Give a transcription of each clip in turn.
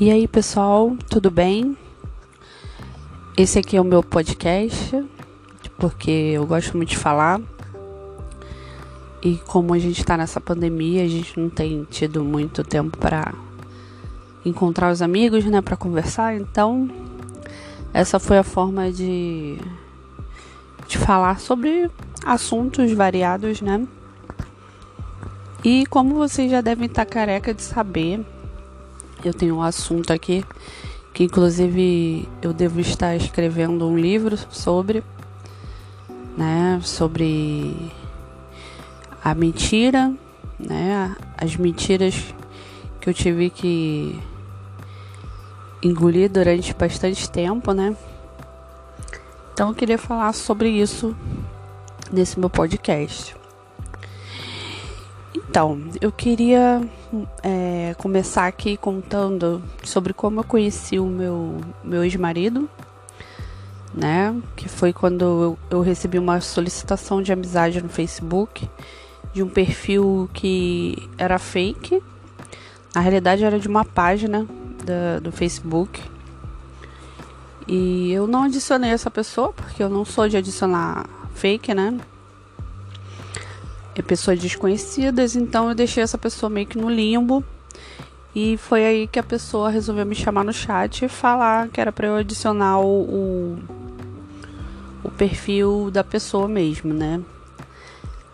E aí, pessoal, tudo bem? Esse aqui é o meu podcast, porque eu gosto muito de falar. E como a gente está nessa pandemia, a gente não tem tido muito tempo para encontrar os amigos, né, para conversar. Então, essa foi a forma de de falar sobre assuntos variados, né? E como vocês já devem estar careca de saber, eu tenho um assunto aqui que inclusive eu devo estar escrevendo um livro sobre, né, sobre a mentira, né, as mentiras que eu tive que engolir durante bastante tempo, né? Então eu queria falar sobre isso nesse meu podcast. Então, eu queria é, começar aqui contando sobre como eu conheci o meu, meu ex-marido, né? Que foi quando eu, eu recebi uma solicitação de amizade no Facebook de um perfil que era fake. Na realidade, era de uma página da, do Facebook. E eu não adicionei essa pessoa, porque eu não sou de adicionar fake, né? É pessoas desconhecidas, então eu deixei essa pessoa meio que no limbo. E foi aí que a pessoa resolveu me chamar no chat e falar que era para eu adicionar o, o, perfil da pessoa mesmo, né?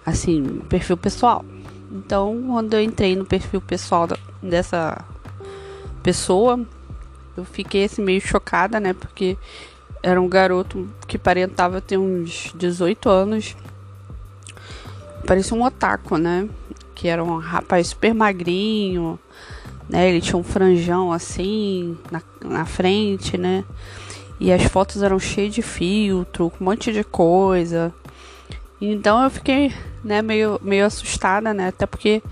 Assim, perfil pessoal. Então, quando eu entrei no perfil pessoal da, dessa pessoa, eu fiquei assim meio chocada, né? Porque era um garoto que parentava ter uns 18 anos parecia um otaku, né? Que era um rapaz super magrinho, né? Ele tinha um franjão assim na, na frente, né? E as fotos eram cheias de filtro, um monte de coisa. Então eu fiquei, né, meio, meio assustada, né? Até porque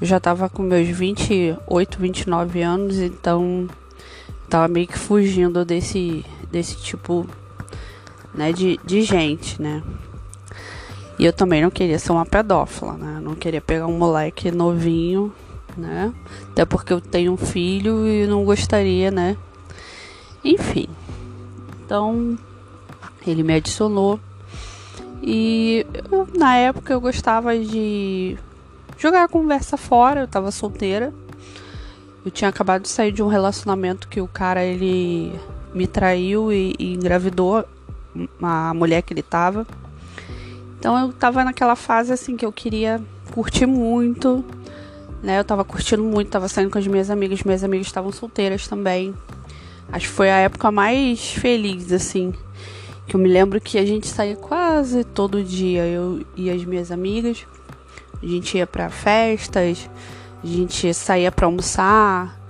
eu já tava com meus 28, 29 anos, então tava meio que fugindo desse, desse tipo, né, de, de gente, né? E eu também não queria ser uma pedófila, né? Não queria pegar um moleque novinho, né? Até porque eu tenho um filho e não gostaria, né? Enfim. Então, ele me adicionou. E na época eu gostava de jogar a conversa fora, eu tava solteira. Eu tinha acabado de sair de um relacionamento que o cara ele me traiu e, e engravidou a mulher que ele tava. Então eu tava naquela fase assim que eu queria curtir muito, né? Eu tava curtindo muito, tava saindo com as minhas amigas, minhas amigas estavam solteiras também. Acho que foi a época mais feliz, assim. Que eu me lembro que a gente saía quase todo dia, eu e as minhas amigas. A gente ia para festas, a gente saía para almoçar,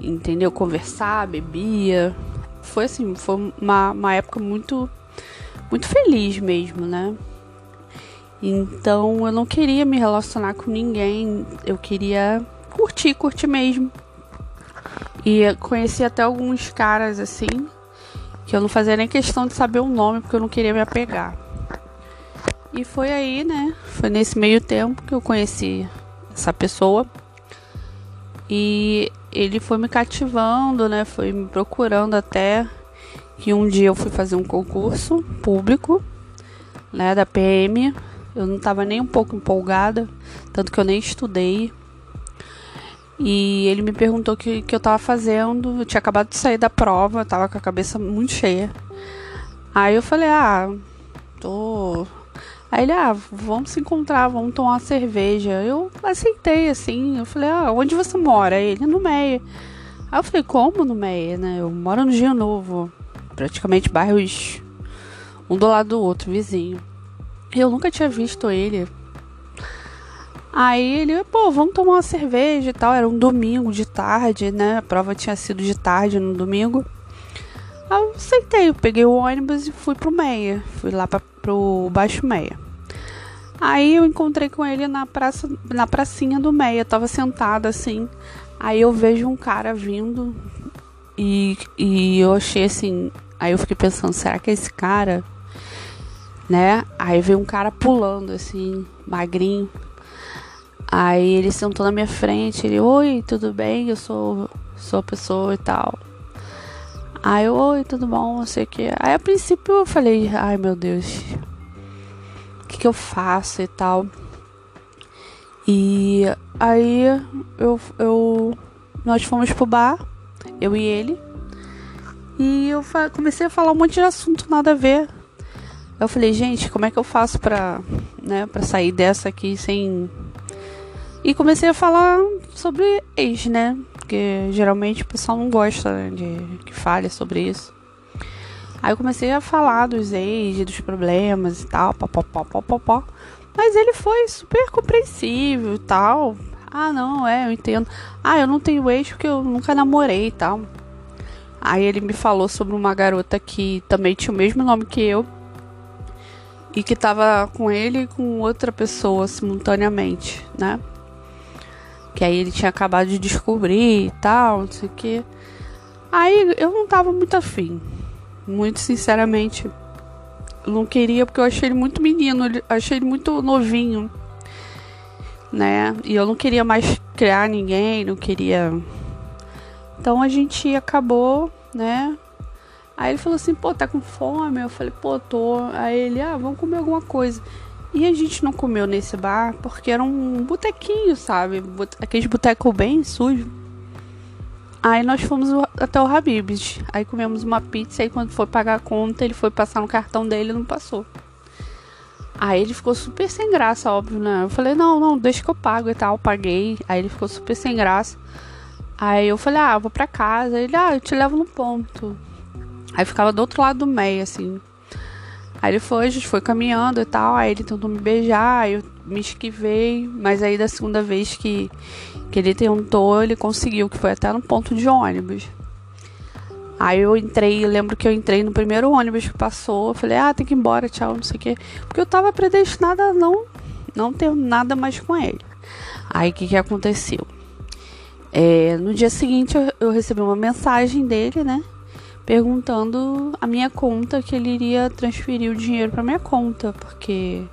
entendeu? Conversar, bebia. Foi assim, foi uma, uma época muito, muito feliz mesmo, né? Então eu não queria me relacionar com ninguém, eu queria curtir, curtir mesmo. E conheci até alguns caras assim, que eu não fazia nem questão de saber o nome, porque eu não queria me apegar. E foi aí, né? Foi nesse meio tempo que eu conheci essa pessoa. E ele foi me cativando, né? Foi me procurando até que um dia eu fui fazer um concurso público, né, da PM eu não estava nem um pouco empolgada, tanto que eu nem estudei. E ele me perguntou o que, que eu estava fazendo. Eu tinha acabado de sair da prova, eu tava com a cabeça muito cheia. Aí eu falei, ah, tô. Aí ele, ah, vamos se encontrar, vamos tomar cerveja. Eu aceitei, assim. Eu falei, ah, onde você mora? Ele, no Meia. Aí eu falei, como no Meia, né? Eu moro no Rio Novo. Praticamente bairros um do lado do outro, vizinho. Eu nunca tinha visto ele. Aí ele, pô, vamos tomar uma cerveja e tal. Era um domingo de tarde, né? A prova tinha sido de tarde no domingo. Aí eu aceitei, eu peguei o ônibus e fui pro Meia. Fui lá pra, pro Baixo Meia. Aí eu encontrei com ele na praça, na pracinha do Meia. Eu tava sentada assim. Aí eu vejo um cara vindo e, e eu achei assim. Aí eu fiquei pensando, será que é esse cara né? Aí veio um cara pulando, assim, magrinho. Aí ele sentou na minha frente, ele, oi, tudo bem? Eu sou sou a pessoa e tal. Aí eu, oi, tudo bom, não sei o que. Aí a princípio eu falei, ai meu Deus, o que, que eu faço e tal. E aí eu, eu nós fomos pro bar, eu e ele. E eu comecei a falar um monte de assunto nada a ver. Eu falei, gente, como é que eu faço pra, né, sair dessa aqui sem. E comecei a falar sobre ex, né? Porque geralmente o pessoal não gosta né, de que fale sobre isso. Aí eu comecei a falar dos ex, dos problemas e tal, popopó, popopó. Mas ele foi super compreensível e tal. Ah, não, é, eu entendo. Ah, eu não tenho ex porque eu nunca namorei e tal. Aí ele me falou sobre uma garota que também tinha o mesmo nome que eu. E que tava com ele e com outra pessoa simultaneamente, né? Que aí ele tinha acabado de descobrir e tal, não sei o que. Aí eu não tava muito afim. Muito sinceramente. Não queria porque eu achei ele muito menino, achei ele muito novinho. Né? E eu não queria mais criar ninguém, não queria então a gente acabou, né? Aí ele falou assim, pô, tá com fome? Eu falei, pô, tô. Aí ele, ah, vamos comer alguma coisa. E a gente não comeu nesse bar porque era um botequinho, sabe? Aqueles boteco bem sujo. Aí nós fomos até o Habib's. Aí comemos uma pizza. Aí quando foi pagar a conta, ele foi passar no cartão dele e não passou. Aí ele ficou super sem graça, óbvio, né? Eu falei, não, não, deixa que eu pago e tal. Paguei. Aí ele ficou super sem graça. Aí eu falei, ah, vou pra casa. Ele, ah, eu te levo no ponto. Aí ficava do outro lado do meio, assim. Aí ele foi, a gente foi caminhando e tal. Aí ele tentou me beijar, eu me esquivei. Mas aí da segunda vez que, que ele tentou, ele conseguiu, que foi até no ponto de ônibus. Aí eu entrei, eu lembro que eu entrei no primeiro ônibus que passou. Eu falei, ah, tem que ir embora, tchau, não sei o quê. Porque eu tava predestinada a não, não ter nada mais com ele. Aí o que, que aconteceu? É, no dia seguinte eu, eu recebi uma mensagem dele, né? Perguntando a minha conta que ele iria transferir o dinheiro para minha conta, porque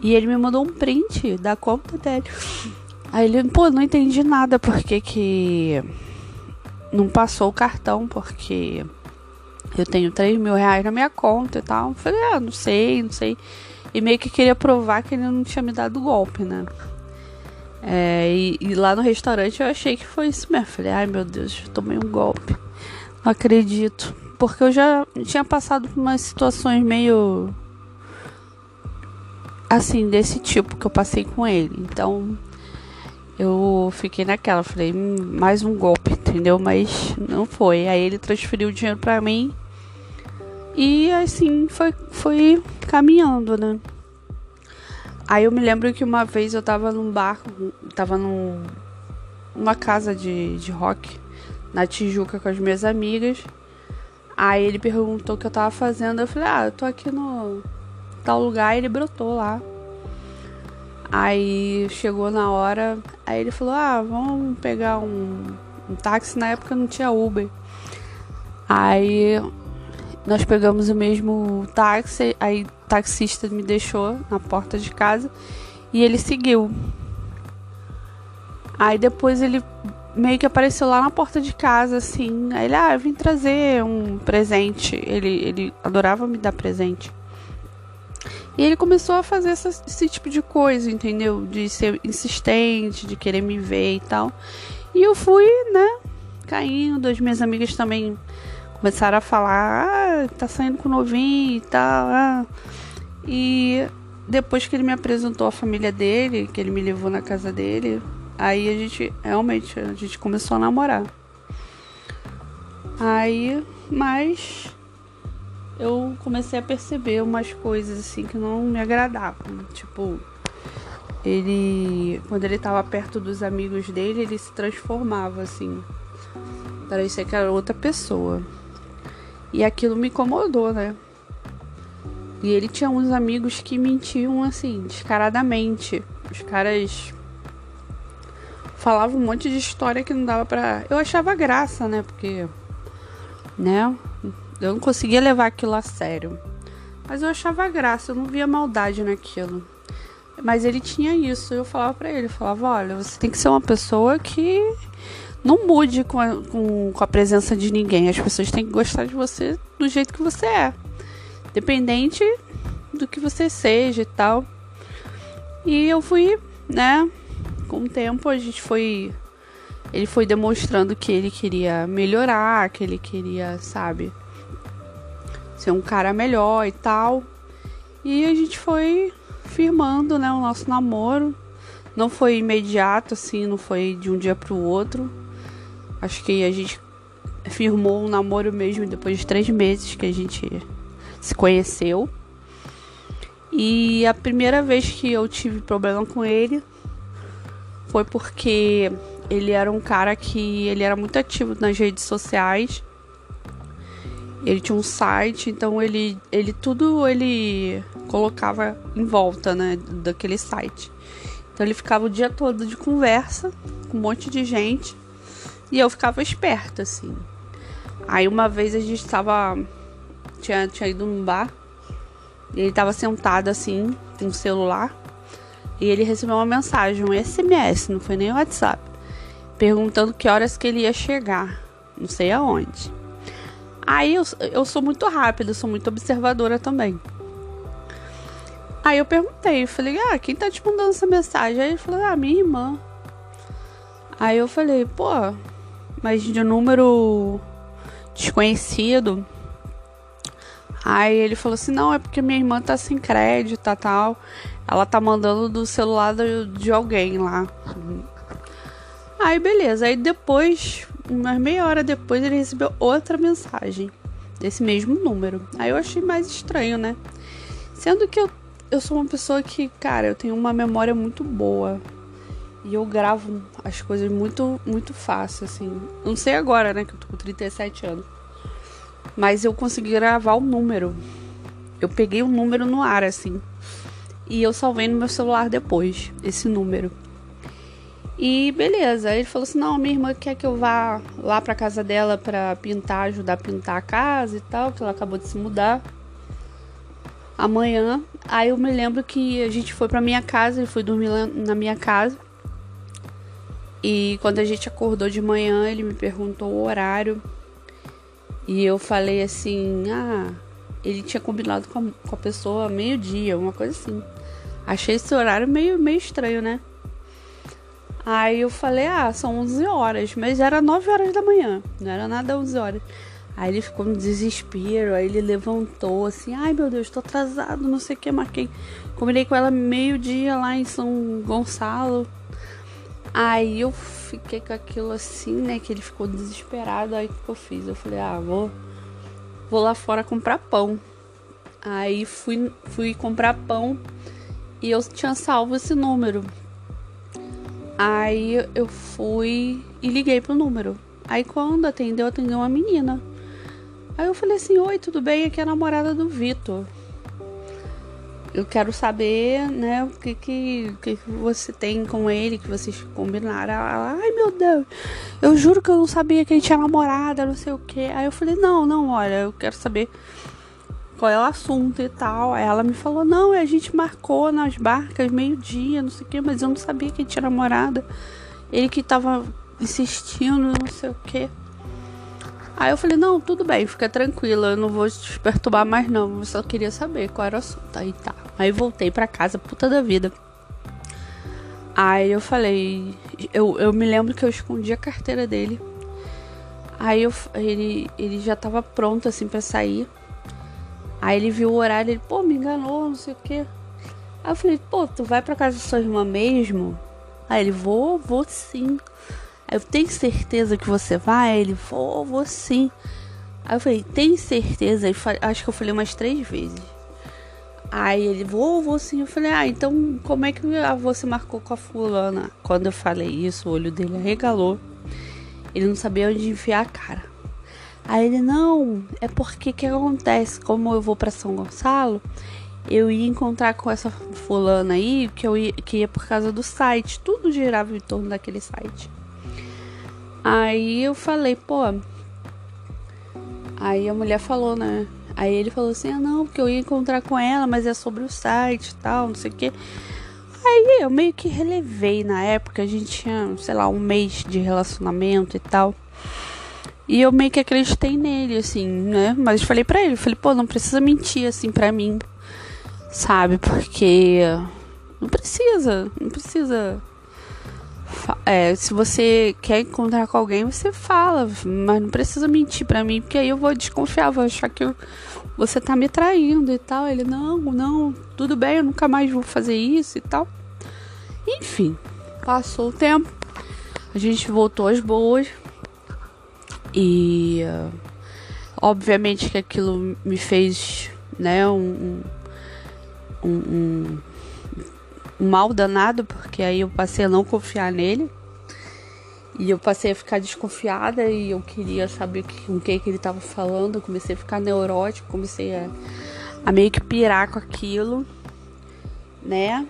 e ele me mandou um print da conta dele. Aí ele, pô, não entendi nada porque que não passou o cartão, porque eu tenho 3 mil reais na minha conta e tal. Eu falei, ah, não sei, não sei. E meio que queria provar que ele não tinha me dado golpe, né? É, e, e, lá no restaurante eu achei que foi isso mesmo. Falei, ai meu Deus, tomei um golpe. Acredito. Porque eu já tinha passado por umas situações meio. Assim, desse tipo que eu passei com ele. Então, eu fiquei naquela. Falei, hum, mais um golpe, entendeu? Mas não foi. Aí ele transferiu o dinheiro pra mim. E assim, foi, foi caminhando, né? Aí eu me lembro que uma vez eu tava num bar, tava num, numa casa de, de rock na Tijuca com as minhas amigas. Aí ele perguntou o que eu tava fazendo. Eu falei, ah, eu tô aqui no tal lugar. E ele brotou lá. Aí chegou na hora. Aí ele falou, ah, vamos pegar um, um táxi. Na época não tinha Uber. Aí nós pegamos o mesmo táxi. Aí taxista me deixou na porta de casa e ele seguiu. Aí depois ele meio que apareceu lá na porta de casa, assim. Aí ele, ah, eu vim trazer um presente. Ele, ele adorava me dar presente. E ele começou a fazer essa, esse tipo de coisa, entendeu? De ser insistente, de querer me ver e tal. E eu fui, né, caindo. As minhas amigas também começaram a falar: ah, tá saindo com novinho e tal. Ah. E depois que ele me apresentou a família dele, que ele me levou na casa dele, aí a gente realmente a gente começou a namorar. Aí, mas eu comecei a perceber umas coisas assim que não me agradavam, tipo, ele quando ele tava perto dos amigos dele, ele se transformava assim. Parecia que era outra pessoa. E aquilo me incomodou, né? E ele tinha uns amigos que mentiam assim, descaradamente. Os caras falavam um monte de história que não dava pra. Eu achava graça, né? Porque. Né? Eu não conseguia levar aquilo a sério. Mas eu achava graça, eu não via maldade naquilo. Mas ele tinha isso, eu falava para ele, falava, olha, você tem que ser uma pessoa que não mude com a, com, com a presença de ninguém. As pessoas têm que gostar de você do jeito que você é. Dependente do que você seja e tal. E eu fui, né? Com o tempo a gente foi. Ele foi demonstrando que ele queria melhorar, que ele queria, sabe, ser um cara melhor e tal. E a gente foi firmando, né, o nosso namoro. Não foi imediato, assim, não foi de um dia pro outro. Acho que a gente firmou um namoro mesmo depois de três meses que a gente se conheceu. E a primeira vez que eu tive problema com ele foi porque ele era um cara que ele era muito ativo nas redes sociais. Ele tinha um site, então ele, ele tudo ele colocava em volta, né, daquele site. Então ele ficava o dia todo de conversa com um monte de gente e eu ficava esperta assim. Aí uma vez a gente tava tinha, tinha ido num bar e ele tava sentado assim, com o celular, e ele recebeu uma mensagem, um SMS, não foi nem WhatsApp, perguntando que horas que ele ia chegar, não sei aonde. Aí eu, eu sou muito rápida, sou muito observadora também. Aí eu perguntei, eu falei, ah, quem tá te mandando essa mensagem? Aí ele falou, ah, minha irmã. Aí eu falei, pô, mas de número desconhecido. Aí ele falou assim: não, é porque minha irmã tá sem crédito, tá tal. Ela tá mandando do celular de alguém lá. Aí beleza. Aí depois, umas meia hora depois, ele recebeu outra mensagem desse mesmo número. Aí eu achei mais estranho, né? Sendo que eu, eu sou uma pessoa que, cara, eu tenho uma memória muito boa. E eu gravo as coisas muito, muito fácil, assim. Não sei agora, né? Que eu tô com 37 anos. Mas eu consegui gravar o número. Eu peguei o número no ar, assim. E eu salvei no meu celular depois, esse número. E beleza, ele falou assim: não, minha irmã quer que eu vá lá pra casa dela pra pintar, ajudar a pintar a casa e tal, que ela acabou de se mudar. Amanhã. Aí eu me lembro que a gente foi pra minha casa, ele foi dormir na minha casa. E quando a gente acordou de manhã, ele me perguntou o horário. E eu falei assim: ah, ele tinha combinado com a, com a pessoa meio-dia, uma coisa assim. Achei esse horário meio, meio estranho, né? Aí eu falei: ah, são 11 horas, mas era 9 horas da manhã, não era nada 11 horas. Aí ele ficou no desespero, aí ele levantou assim: ai meu Deus, tô atrasado, não sei o que, marquei. Combinei com ela meio-dia lá em São Gonçalo. Aí eu fiquei com aquilo assim, né? Que ele ficou desesperado. Aí o que eu fiz? Eu falei, ah, vou, vou lá fora comprar pão. Aí fui, fui comprar pão e eu tinha salvo esse número. Aí eu fui e liguei pro número. Aí quando atendeu, atendeu uma menina. Aí eu falei assim: Oi, tudo bem? Aqui é a namorada do Vitor eu quero saber, né, o que que, que você tem com ele, que vocês combinaram. Ela, ai meu Deus, eu juro que eu não sabia que ele tinha namorada, não sei o que. Aí eu falei, não, não, olha, eu quero saber qual é o assunto e tal. Aí ela me falou, não, a gente marcou nas barcas meio-dia, não sei o que, mas eu não sabia que ele tinha namorada. Ele que tava insistindo, não sei o que. Aí eu falei, não, tudo bem, fica tranquila, eu não vou te perturbar mais não. Eu só queria saber qual era o assunto. Aí tá. Aí voltei pra casa, puta da vida. Aí eu falei, eu, eu me lembro que eu escondi a carteira dele. Aí eu, ele, ele já tava pronto assim para sair. Aí ele viu o horário, ele, pô, me enganou, não sei o quê. Aí eu falei, pô, tu vai pra casa da sua irmã mesmo? Aí ele, vou, vou sim. Aí eu tenho certeza que você vai? Ele, vou, vou sim. Aí eu falei, tem certeza? acho que eu falei umas três vezes. Aí ele, vou, vou sim. Eu falei, ah, então como é que você marcou com a fulana? Quando eu falei isso, o olho dele arregalou. Ele não sabia onde enfiar a cara. Aí ele, não, é porque que acontece? Como eu vou para São Gonçalo, eu ia encontrar com essa fulana aí, que eu ia, que ia por causa do site. Tudo girava em torno daquele site. Aí eu falei, pô. Aí a mulher falou, né? Aí ele falou assim: ah, não, porque eu ia encontrar com ela, mas é sobre o site e tal, não sei o quê. Aí eu meio que relevei na época, a gente tinha, sei lá, um mês de relacionamento e tal. E eu meio que acreditei nele, assim, né? Mas falei pra ele, falei, pô, não precisa mentir assim pra mim, sabe? Porque não precisa, não precisa. É, se você quer encontrar com alguém, você fala, mas não precisa mentir pra mim, porque aí eu vou desconfiar, vou achar que eu, você tá me traindo e tal. Ele, não, não, tudo bem, eu nunca mais vou fazer isso e tal. Enfim, passou o tempo, a gente voltou às boas. E obviamente que aquilo me fez, né, um, um, um mal danado, porque aí eu passei a não confiar nele. E eu passei a ficar desconfiada e eu queria saber com o que, que ele estava falando. Eu comecei a ficar neurótico, comecei a, a meio que pirar com aquilo, né?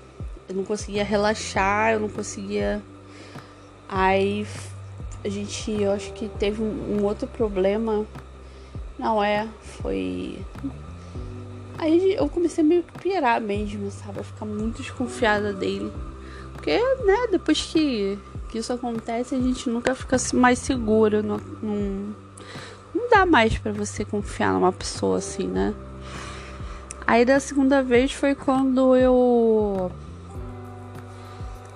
Eu não conseguia relaxar, eu não conseguia. Aí a gente, eu acho que teve um, um outro problema. Não é, foi. Aí eu comecei a meio que pirar mesmo, sabe? A ficar muito desconfiada dele. Porque, né, depois que, que isso acontece, a gente nunca fica mais seguro. Não, não, não dá mais para você confiar numa pessoa assim, né? Aí da segunda vez foi quando eu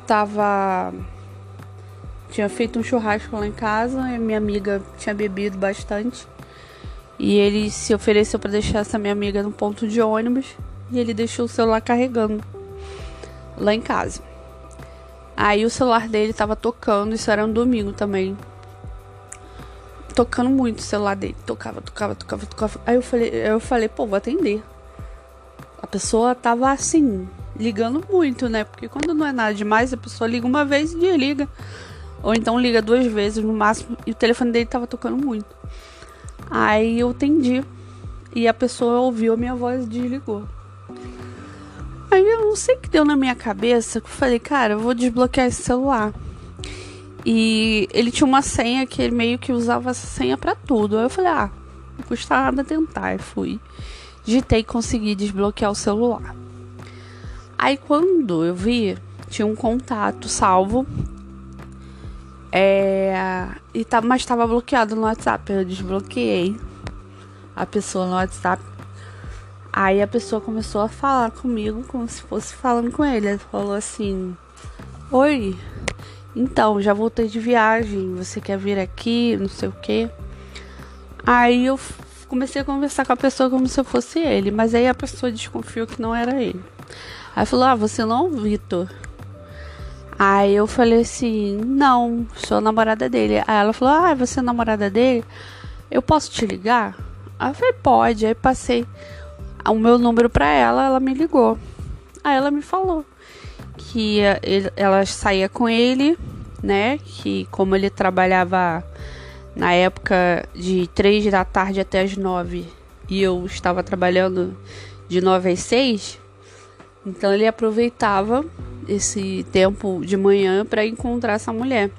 tava tinha feito um churrasco lá em casa e minha amiga tinha bebido bastante. E ele se ofereceu para deixar essa minha amiga no ponto de ônibus e ele deixou o celular carregando lá em casa. Aí o celular dele tava tocando, isso era um domingo também. Tocando muito o celular dele. Tocava, tocava, tocava, tocava. Aí eu falei, eu falei, pô, vou atender. A pessoa tava assim, ligando muito, né? Porque quando não é nada demais, a pessoa liga uma vez e desliga. Ou então liga duas vezes no máximo e o telefone dele tava tocando muito. Aí eu atendi e a pessoa ouviu a minha voz e desligou. Aí eu não sei o que deu na minha cabeça que eu falei, cara, eu vou desbloquear esse celular. E ele tinha uma senha que ele meio que usava essa senha para tudo. Aí eu falei, ah, não custa nada tentar. E fui. Digitei e consegui desbloquear o celular. Aí quando eu vi, tinha um contato salvo é, e tá, mas estava bloqueado no WhatsApp. Eu desbloqueei a pessoa no WhatsApp. Aí a pessoa começou a falar comigo como se fosse falando com ele. Ele falou assim: Oi, então já voltei de viagem. Você quer vir aqui? Não sei o que. Aí eu comecei a conversar com a pessoa como se eu fosse ele. Mas aí a pessoa desconfiou que não era ele. Aí falou: Ah, você não é o Vitor. Aí eu falei assim: Não, sou namorada dele. Aí ela falou: Ah, você é namorada dele? Eu posso te ligar? Aí eu falei: Pode. Aí passei o meu número pra ela, ela me ligou. Aí ela me falou que ela saía com ele, né? Que como ele trabalhava na época de três da tarde até as nove e eu estava trabalhando de nove às seis, então ele aproveitava esse tempo de manhã para encontrar essa mulher.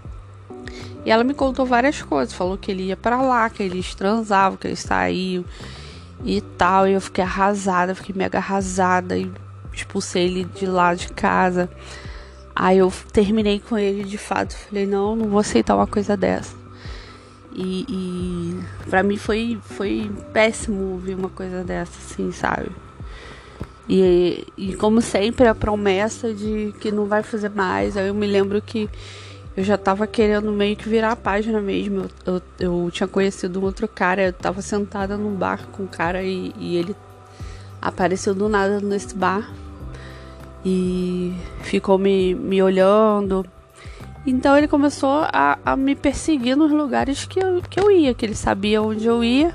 E ela me contou várias coisas, falou que ele ia para lá, que eles transavam, que eles saíam e tal. E eu fiquei arrasada, fiquei mega arrasada e expulsei ele de lá de casa. Aí eu terminei com ele de fato, falei, não, não vou aceitar uma coisa dessa. E, e para mim foi, foi péssimo ouvir uma coisa dessa, assim, sabe? E, e como sempre, a promessa de que não vai fazer mais. Aí eu me lembro que eu já tava querendo meio que virar a página mesmo. Eu, eu, eu tinha conhecido um outro cara, eu tava sentada num bar com um cara e, e ele apareceu do nada nesse bar e ficou me, me olhando. Então ele começou a, a me perseguir nos lugares que eu, que eu ia, que ele sabia onde eu ia.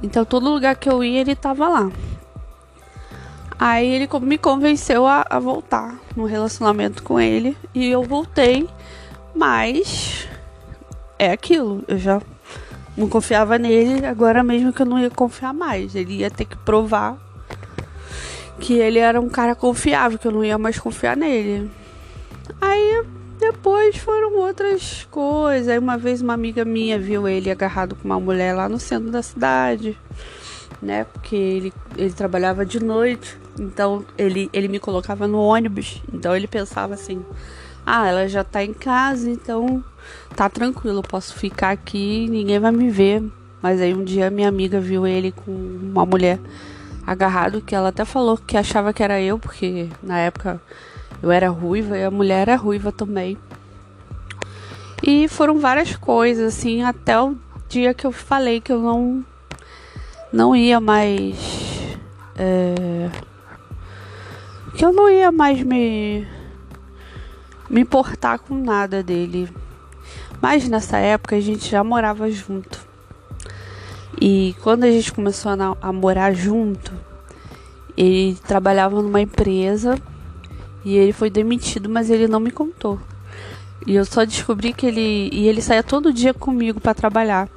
Então todo lugar que eu ia ele tava lá. Aí ele me convenceu a, a voltar no relacionamento com ele e eu voltei, mas é aquilo, eu já não confiava nele, agora mesmo que eu não ia confiar mais. Ele ia ter que provar que ele era um cara confiável, que eu não ia mais confiar nele. Aí depois foram outras coisas. Aí uma vez uma amiga minha viu ele agarrado com uma mulher lá no centro da cidade, né? Porque ele, ele trabalhava de noite. Então ele, ele me colocava no ônibus. Então ele pensava assim: ah, ela já tá em casa, então tá tranquilo, posso ficar aqui, ninguém vai me ver. Mas aí um dia minha amiga viu ele com uma mulher agarrado, que ela até falou que achava que era eu, porque na época eu era ruiva e a mulher era ruiva também. E foram várias coisas, assim, até o dia que eu falei que eu não, não ia mais. É, que eu não ia mais me, me importar com nada dele. Mas nessa época a gente já morava junto. E quando a gente começou a, a morar junto, ele trabalhava numa empresa e ele foi demitido, mas ele não me contou. E eu só descobri que ele. E ele saía todo dia comigo para trabalhar.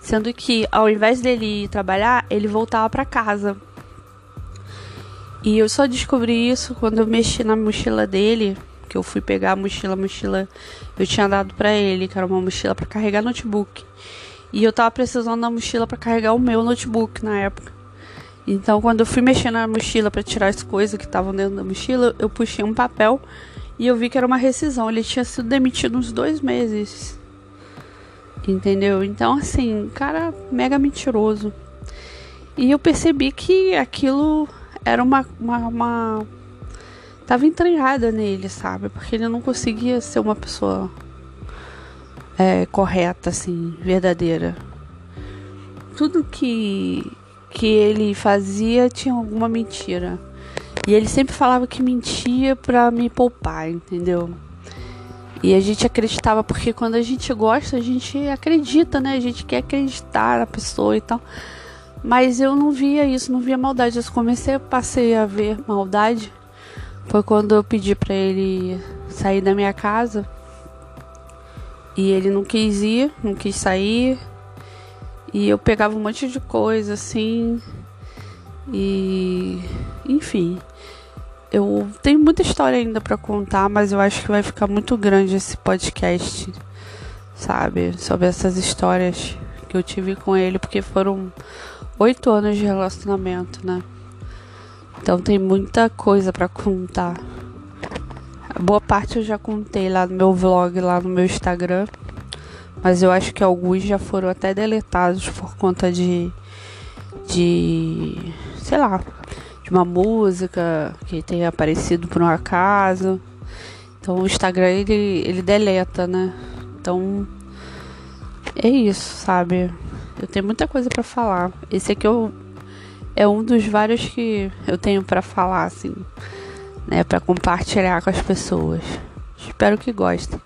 Sendo que ao invés dele ir trabalhar, ele voltava para casa. E eu só descobri isso quando eu mexi na mochila dele, que eu fui pegar a mochila, a mochila eu tinha dado para ele, que era uma mochila para carregar notebook. E eu tava precisando da mochila para carregar o meu notebook na época. Então, quando eu fui mexer na mochila para tirar as coisas que estavam dentro da mochila, eu puxei um papel e eu vi que era uma rescisão. Ele tinha sido demitido uns dois meses. Entendeu? Então, assim, cara mega mentiroso. E eu percebi que aquilo era uma. uma, uma... Tava entranhada nele, sabe? Porque ele não conseguia ser uma pessoa é, correta, assim, verdadeira. Tudo que, que ele fazia tinha alguma mentira. E ele sempre falava que mentia pra me poupar, entendeu? E a gente acreditava, porque quando a gente gosta, a gente acredita, né? A gente quer acreditar na pessoa e tal. Mas eu não via isso, não via maldade. Eu comecei, passei a ver maldade. Foi quando eu pedi para ele sair da minha casa e ele não quis ir, não quis sair. E eu pegava um monte de coisa assim. E enfim, eu tenho muita história ainda para contar, mas eu acho que vai ficar muito grande esse podcast, sabe? Sobre essas histórias que eu tive com ele, porque foram oito anos de relacionamento, né? Então tem muita coisa para contar. Boa parte eu já contei lá no meu vlog, lá no meu Instagram. Mas eu acho que alguns já foram até deletados por conta de. de. sei lá. de uma música que tenha aparecido por um acaso. Então o Instagram ele, ele deleta, né? Então. É isso, sabe? Eu tenho muita coisa para falar. Esse aqui eu, é um dos vários que eu tenho para falar, assim né, para compartilhar com as pessoas. Espero que gostem.